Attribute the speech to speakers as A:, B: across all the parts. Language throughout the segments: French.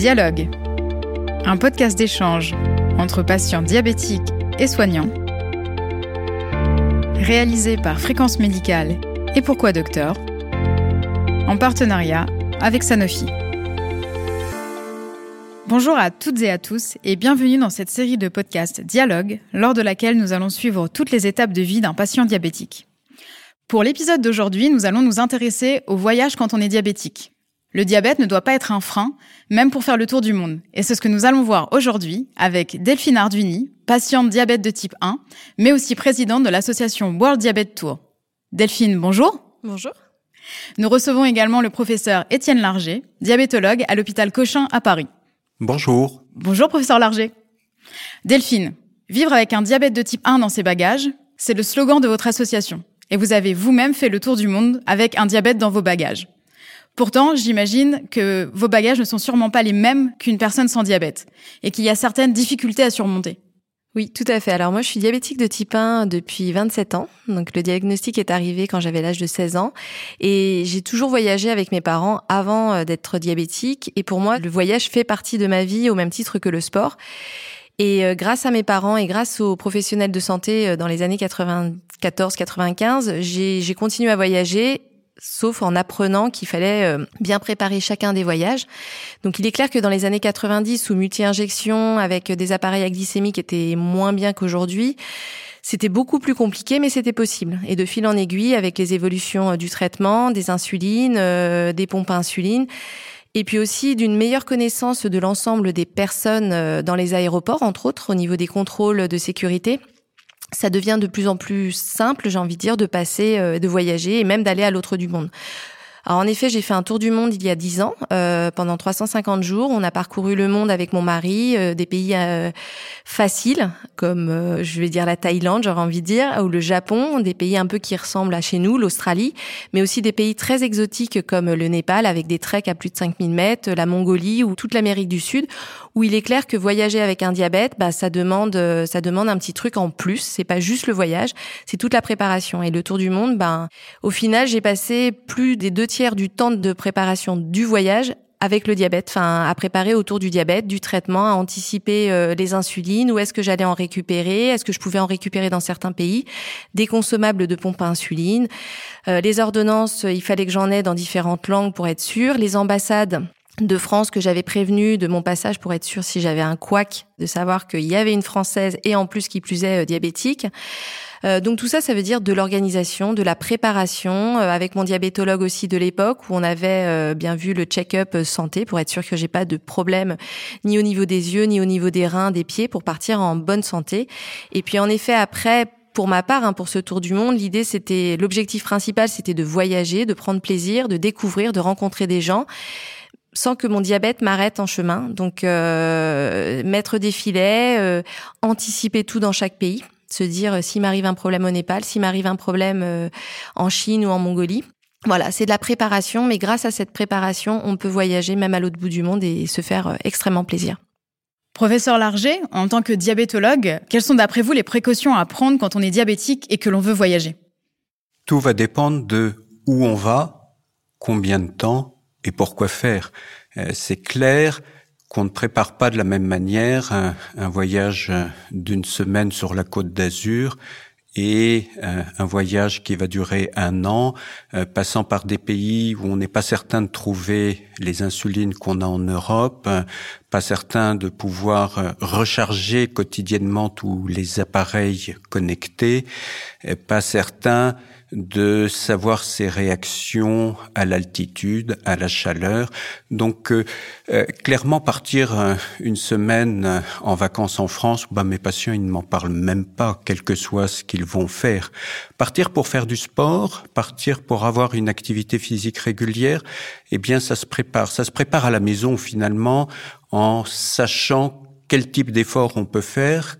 A: Dialogue, un podcast d'échange entre patients diabétiques et soignants, réalisé par Fréquence Médicale et Pourquoi Docteur, en partenariat avec Sanofi. Bonjour à toutes et à tous et bienvenue dans cette série de podcasts Dialogue, lors de laquelle nous allons suivre toutes les étapes de vie d'un patient diabétique. Pour l'épisode d'aujourd'hui, nous allons nous intéresser au voyage quand on est diabétique. Le diabète ne doit pas être un frein, même pour faire le tour du monde. Et c'est ce que nous allons voir aujourd'hui avec Delphine Arduini, patiente diabète de type 1, mais aussi présidente de l'association World Diabète Tour. Delphine, bonjour.
B: Bonjour.
A: Nous recevons également le professeur Étienne Larger, diabétologue à l'hôpital Cochin à Paris.
C: Bonjour.
A: Bonjour professeur Larger. Delphine, vivre avec un diabète de type 1 dans ses bagages, c'est le slogan de votre association. Et vous avez vous-même fait le tour du monde avec un diabète dans vos bagages. Pourtant, j'imagine que vos bagages ne sont sûrement pas les mêmes qu'une personne sans diabète et qu'il y a certaines difficultés à surmonter.
B: Oui, tout à fait. Alors moi, je suis diabétique de type 1 depuis 27 ans. Donc le diagnostic est arrivé quand j'avais l'âge de 16 ans. Et j'ai toujours voyagé avec mes parents avant euh, d'être diabétique. Et pour moi, le voyage fait partie de ma vie au même titre que le sport. Et euh, grâce à mes parents et grâce aux professionnels de santé euh, dans les années 94-95, j'ai continué à voyager sauf en apprenant qu'il fallait euh, bien préparer chacun des voyages. Donc il est clair que dans les années 90 où multi-injection avec des appareils à glycémie qui étaient moins bien qu'aujourd'hui, c'était beaucoup plus compliqué, mais c'était possible. Et de fil en aiguille, avec les évolutions euh, du traitement, des insulines, euh, des pompes à insuline, et puis aussi d'une meilleure connaissance de l'ensemble des personnes dans les aéroports, entre autres, au niveau des contrôles de sécurité, ça devient de plus en plus simple, j'ai envie de dire, de passer, euh, de voyager et même d'aller à l'autre du monde. En effet, j'ai fait un tour du monde il y a dix ans, euh, pendant 350 jours. On a parcouru le monde avec mon mari, euh, des pays euh, faciles comme euh, je vais dire la Thaïlande, j'aurais envie de dire, ou le Japon, des pays un peu qui ressemblent à chez nous, l'Australie, mais aussi des pays très exotiques comme le Népal avec des treks à plus de 5000 mètres, la Mongolie ou toute l'Amérique du Sud, où il est clair que voyager avec un diabète, bah ça demande ça demande un petit truc en plus. C'est pas juste le voyage, c'est toute la préparation. Et le tour du monde, ben au final, j'ai passé plus des deux tiers du temps de préparation du voyage avec le diabète, enfin à préparer autour du diabète, du traitement, à anticiper euh, les insulines, où est-ce que j'allais en récupérer, est-ce que je pouvais en récupérer dans certains pays, des consommables de pompe à insuline, euh, les ordonnances, il fallait que j'en ai dans différentes langues pour être sûr, les ambassades de France que j'avais prévenu de mon passage pour être sûr si j'avais un couac de savoir qu'il y avait une française et en plus qui plus est euh, diabétique. Euh, donc tout ça, ça veut dire de l'organisation, de la préparation, euh, avec mon diabétologue aussi de l'époque où on avait euh, bien vu le check-up santé pour être sûr que j'ai pas de problème ni au niveau des yeux, ni au niveau des reins, des pieds, pour partir en bonne santé. Et puis en effet après pour ma part, hein, pour ce tour du monde, l'idée c'était, l'objectif principal, c'était de voyager, de prendre plaisir, de découvrir, de rencontrer des gens, sans que mon diabète m'arrête en chemin. Donc, euh, mettre des filets, anticiper tout dans chaque pays se dire euh, s'il m'arrive un problème au Népal, s'il m'arrive un problème euh, en Chine ou en Mongolie. Voilà, c'est de la préparation, mais grâce à cette préparation, on peut voyager même à l'autre bout du monde et se faire euh, extrêmement plaisir.
A: Professeur Larger, en tant que diabétologue, quelles sont d'après vous les précautions à prendre quand on est diabétique et que l'on veut voyager?
C: Tout va dépendre de où on va, combien de temps et pourquoi faire? C'est clair, qu'on ne prépare pas de la même manière un, voyage euh, d'une semaine sur la côte d'Azur et euh, un voyage qui va durer un an, euh, passant par des pays où on n'est pas certain de trouver les insulines qu'on a en Europe, pas certain de pouvoir recharger quotidiennement tous les appareils connectés, pas certain de savoir ses réactions à l'altitude, à la chaleur. Donc euh, euh, clairement partir euh, une semaine en vacances en France, bah mes patients ils ne m'en parlent même pas, quel que soit ce qu'ils vont faire. Partir pour faire du sport, partir pour avoir une activité physique régulière, eh bien ça se prépare, ça se prépare à la maison finalement en sachant quel type d'effort on peut faire,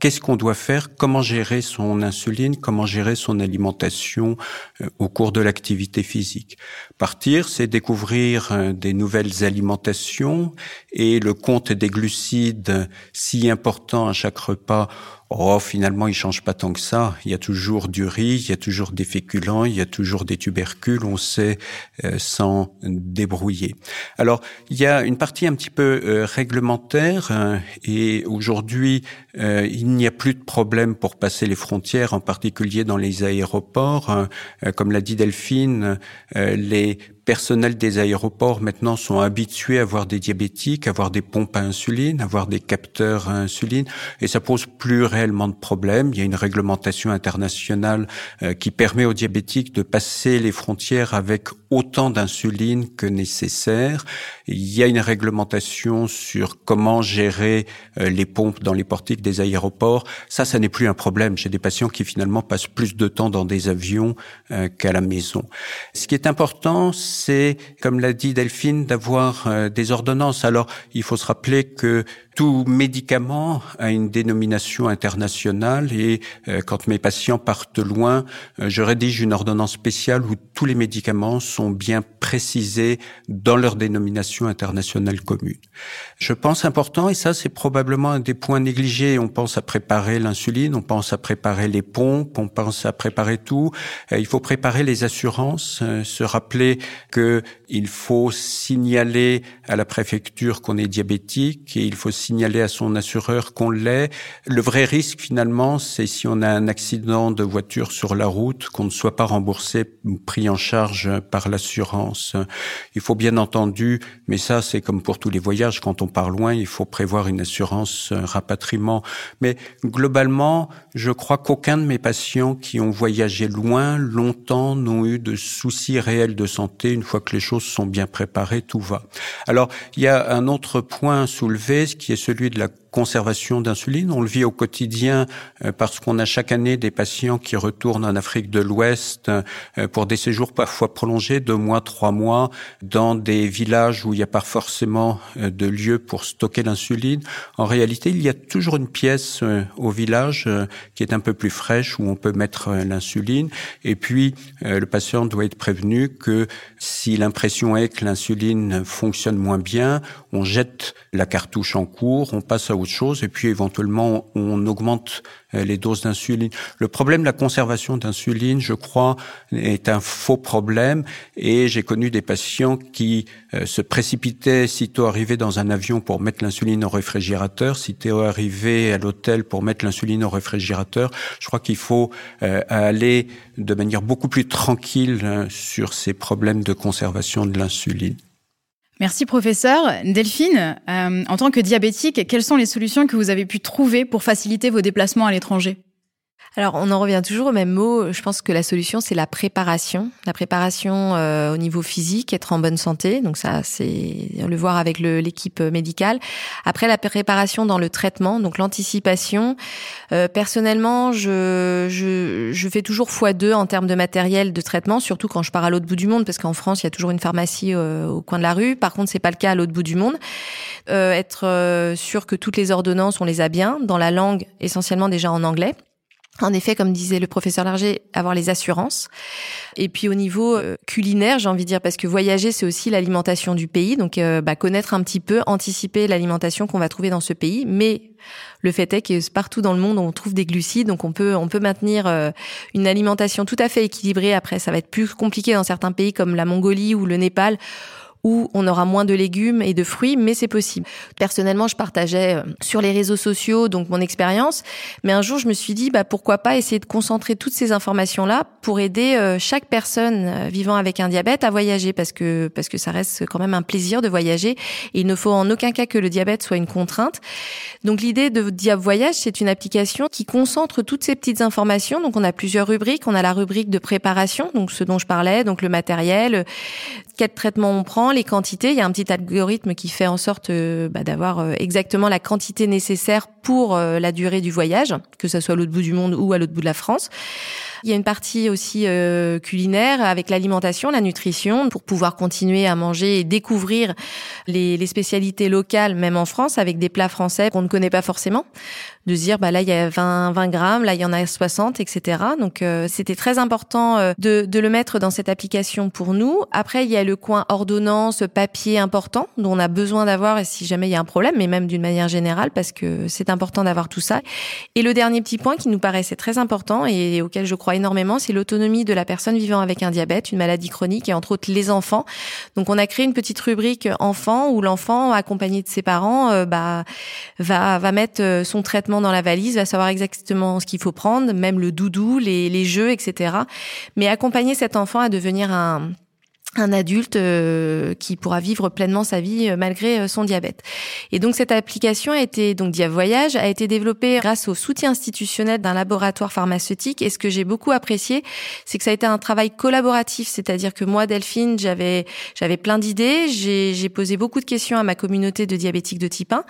C: qu'est-ce qu'on doit faire, comment gérer son insuline, comment gérer son alimentation euh, au cours de l'activité physique? Partir, c'est découvrir euh, des nouvelles alimentations et le compte des glucides si important à chaque repas Oh, finalement, il change pas tant que ça. Il y a toujours du riz, il y a toujours des féculents, il y a toujours des tubercules. On sait euh, s'en débrouiller. Alors, il y a une partie un petit peu euh, réglementaire euh, et aujourd'hui, il n'y a plus de problème pour passer les frontières, en particulier dans les aéroports. comme l'a dit Delphine, les personnels des aéroports maintenant sont habitués à voir des diabétiques, à voir des pompes à insuline, à voir des capteurs à insuline, et ça pose plus réellement de problèmes. Il y a une réglementation internationale euh, qui permet aux diabétiques de passer les frontières avec autant d'insuline que nécessaire. Il y a une réglementation sur comment gérer euh, les pompes dans les portiques des aéroports. Ça, ça n'est plus un problème. J'ai des patients qui finalement passent plus de temps dans des avions euh, qu'à la maison. Ce qui est important, comme l'a dit Delphine, d'avoir euh, des ordonnances. Alors, il faut se rappeler que tout médicament a une dénomination internationale et euh, quand mes patients partent loin, euh, je rédige une ordonnance spéciale où tous les médicaments sont bien précisés dans leur dénomination internationale commune. Je pense important, et ça c'est probablement un des points négligés, on pense à préparer l'insuline, on pense à préparer les pompes, on pense à préparer tout. Euh, il faut préparer les assurances, se rappeler que il faut signaler à la préfecture qu'on est diabétique et il faut signaler à son assureur qu'on l'est. Le vrai risque finalement, c'est si on a un accident de voiture sur la route, qu'on ne soit pas remboursé, pris en charge par l'assurance. Il faut bien entendu, mais ça c'est comme pour tous les voyages, quand on part loin, il faut prévoir une assurance rapatriement. Mais globalement, je crois qu'aucun de mes patients qui ont voyagé loin, longtemps, n'ont eu de soucis réels de santé. Une fois que les choses sont bien préparées, tout va. Alors, il y a un autre point soulevé, qui est celui de la conservation d'insuline. On le vit au quotidien euh, parce qu'on a chaque année des patients qui retournent en Afrique de l'Ouest euh, pour des séjours parfois prolongés, deux mois, trois mois, dans des villages où il n'y a pas forcément euh, de lieu pour stocker l'insuline. En réalité, il y a toujours une pièce au village qui est un peu plus fraîche où on peut mettre l'insuline. Et puis, le patient doit être prévenu que si l'impression est que l'insuline fonctionne moins bien, on jette la cartouche en cours, on passe à autre chose, et puis éventuellement on augmente euh, les doses d'insuline. Le problème de la conservation d'insuline, je crois, est un faux problème, et j'ai connu des patients qui euh, se précipitaient sitôt arrivés dans un avion pour mettre l'insuline au réfrigérateur, sitôt arrivés à l'hôtel pour mettre l'insuline au réfrigérateur. Je crois qu'il faut euh, aller de manière beaucoup plus tranquille sur ces problèmes de conservation de l'insuline.
A: Merci professeur. Delphine, euh, en tant que diabétique, quelles sont les solutions que vous avez pu trouver pour faciliter vos déplacements à l'étranger?
B: Alors, on en revient toujours au même mot. Je pense que la solution, c'est la préparation. La préparation euh, au niveau physique, être en bonne santé. Donc ça, c'est le voir avec l'équipe médicale. Après, la préparation dans le traitement, donc l'anticipation. Euh, personnellement, je, je, je, fais toujours x2 en termes de matériel de traitement, surtout quand je pars à l'autre bout du monde, parce qu'en France, il y a toujours une pharmacie euh, au coin de la rue. Par contre, c'est pas le cas à l'autre bout du monde. être sûr que toutes les ordonnances, on les a bien, dans la langue essentiellement déjà en anglais. En effet, comme disait le professeur Larger, avoir les assurances. Et puis au niveau euh, culinaire, j'ai envie de dire, parce que voyager, c'est aussi l'alimentation du pays. Donc euh, bah, connaître un petit peu, anticiper l'alimentation qu'on va trouver dans ce pays. Mais le fait est que partout dans le monde, on trouve des glucides, donc on peut on peut maintenir euh, une alimentation tout à fait équilibrée. Après, ça va être plus compliqué dans certains pays comme la Mongolie ou le Népal où on aura moins de légumes et de fruits, mais c'est possible. Personnellement, je partageais euh, sur les réseaux sociaux donc mon expérience, mais un jour je me suis dit bah pourquoi pas essayer de concentrer toutes ces informations là pour aider euh, chaque personne euh, vivant avec un diabète à voyager parce que parce que ça reste quand même un plaisir de voyager et il ne faut en aucun cas que le diabète soit une contrainte. Donc l'idée de Diab Voyage, c'est une application qui concentre toutes ces petites informations. Donc on a plusieurs rubriques, on a la rubrique de préparation, donc ce dont je parlais, donc le matériel, quel traitement on prend, les quantités. Il y a un petit algorithme qui fait en sorte euh, bah, d'avoir euh, exactement la quantité nécessaire pour euh, la durée du voyage, que ce soit à l'autre bout du monde ou à l'autre bout de la France. Il y a une partie aussi culinaire avec l'alimentation, la nutrition, pour pouvoir continuer à manger et découvrir les, les, spécialités locales, même en France, avec des plats français qu'on ne connaît pas forcément de se dire bah là il y a 20, 20 grammes, là il y en a 60, etc. Donc euh, c'était très important euh, de, de, le mettre dans cette application pour nous. Après il y a le coin ordonnance, papier important dont on a besoin d'avoir si jamais il y a un problème, mais même d'une manière générale parce que c'est important d'avoir tout ça. Et le dernier petit point qui nous paraissait très important et auquel je crois énormément, c'est l'autonomie de la personne vivant avec un diabète, une maladie chronique et entre autres les enfants. Donc on a créé une petite rubrique enfant où l'enfant accompagné de ses parents euh, bah va va mettre euh, son traitement dans la valise, va savoir exactement ce qu'il faut prendre, même le doudou, les, les jeux, etc. Mais accompagner cet enfant à devenir un un adulte euh, qui pourra vivre pleinement sa vie euh, malgré euh, son diabète. Et donc cette application a été donc Dia Voyage a été développée grâce au soutien institutionnel d'un laboratoire pharmaceutique et ce que j'ai beaucoup apprécié, c'est que ça a été un travail collaboratif, c'est-à-dire que moi Delphine, j'avais j'avais plein d'idées, j'ai posé beaucoup de questions à ma communauté de diabétiques de type 1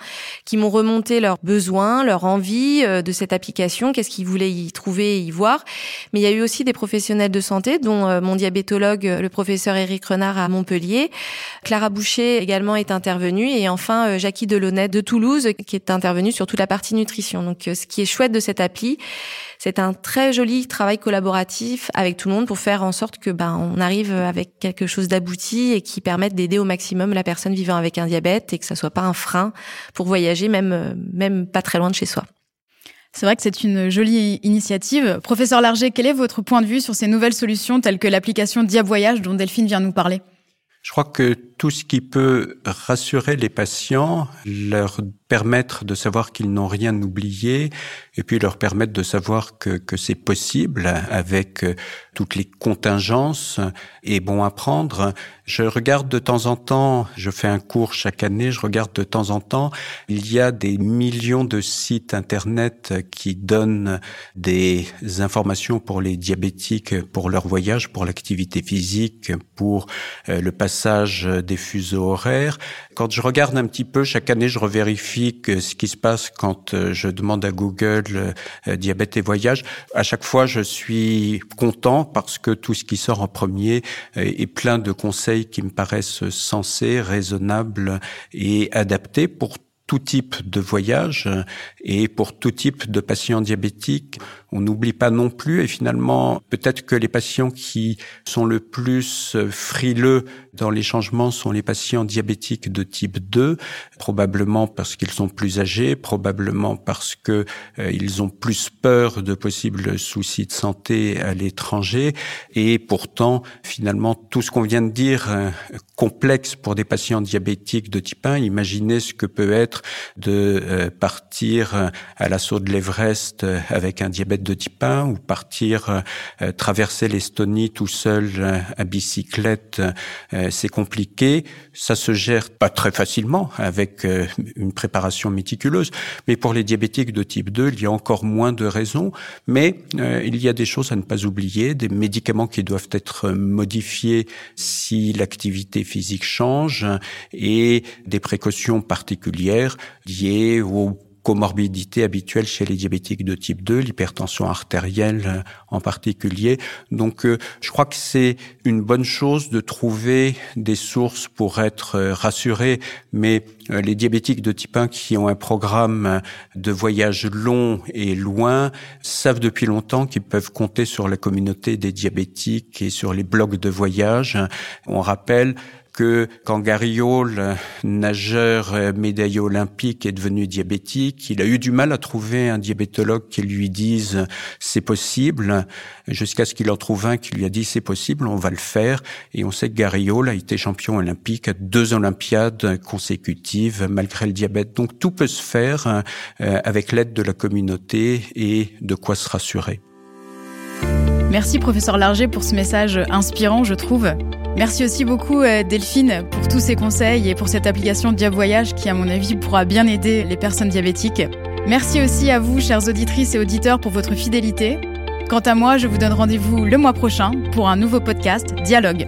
B: qui m'ont remonté leurs besoins, leur envie de cette application, qu'est-ce qu'ils voulaient y trouver et y voir. Mais il y a eu aussi des professionnels de santé dont mon diabétologue le professeur Eric Eric Renard à Montpellier. Clara Boucher également est intervenue et enfin euh, Jackie Delaunay de Toulouse qui est intervenue sur toute la partie nutrition. Donc euh, ce qui est chouette de cette appli, c'est un très joli travail collaboratif avec tout le monde pour faire en sorte que ben on arrive avec quelque chose d'abouti et qui permette d'aider au maximum la personne vivant avec un diabète et que ça soit pas un frein pour voyager même euh, même pas très loin de chez soi.
A: C'est vrai que c'est une jolie initiative. Professeur Larger, quel est votre point de vue sur ces nouvelles solutions telles que l'application Dia Voyage dont Delphine vient nous parler?
C: Je crois que tout ce qui peut rassurer les patients, leur permettre de savoir qu'ils n'ont rien oublié et puis leur permettre de savoir que, c'est possible avec euh, toutes les contingences est bon à prendre. Je regarde de temps en temps, je fais un cours chaque année, je regarde de temps en temps, il y a des millions de sites internet qui donnent des informations pour les diabétiques, pour leur voyage, pour l'activité physique, pour euh, le passage des fuseaux horaires. Quand je regarde un petit peu, chaque année, je revérifie ce qui se passe quand euh, je demande à Google euh, diabète et voyage. À chaque fois, je suis content parce que tout ce qui sort en premier euh, est plein de conseils qui me paraissent sensés, raisonnables et adaptés pour tout type de voyage et pour tout type de patients diabétiques. On n'oublie pas non plus, et finalement, peut-être que les patients qui sont le plus frileux dans les changements sont les patients diabétiques de type 2, probablement parce qu'ils sont plus âgés, probablement parce que euh, ils ont plus peur de possibles soucis de santé à l'étranger, et pourtant, finalement, tout ce qu'on vient de dire, euh, complexe pour des patients diabétiques de type 1, imaginez ce que peut être de euh, partir à l'assaut de l'Everest avec un diabète de type 1 ou partir traverser l'Estonie tout seul à bicyclette euh, c'est compliqué, ça se gère pas très facilement avec euh, une préparation méticuleuse, mais pour les diabétiques de type 2, il y a encore moins de raisons, mais euh, il y a des choses à ne pas oublier, des médicaments qui doivent être modifiés si l'activité physique change et des précautions particulières liées au comorbidité habituelle chez les diabétiques de type 2, l'hypertension artérielle euh, en particulier. Donc euh, je crois que c'est une bonne chose de trouver des sources pour être euh, rassurés, mais les diabétiques de type 1 qui ont un programme de voyage long et loin savent depuis longtemps qu'ils peuvent compter sur la communauté des diabétiques et sur les blocs de voyage. On rappelle que quand Gariol, nageur euh, médaillé olympique, est devenu diabétique, il a eu du mal à trouver un diabétologue qui lui dise c'est possible, jusqu'à ce qu'il en trouve un qui lui a dit c'est possible, on va le faire. Et on sait que Gariol a été champion olympique à deux Olympiades consécutives malgré le diabète. Donc tout peut se faire euh, avec l'aide de la communauté et de quoi se rassurer.
A: Merci professeur Larger pour ce message inspirant, je trouve. Merci aussi beaucoup euh, Delphine pour tous ces conseils et pour cette application Dia Voyage qui à mon avis pourra bien aider les personnes diabétiques. Merci aussi à vous chères auditrices et auditeurs pour votre fidélité. Quant à moi, je vous donne rendez-vous le mois prochain pour un nouveau podcast Dialogue.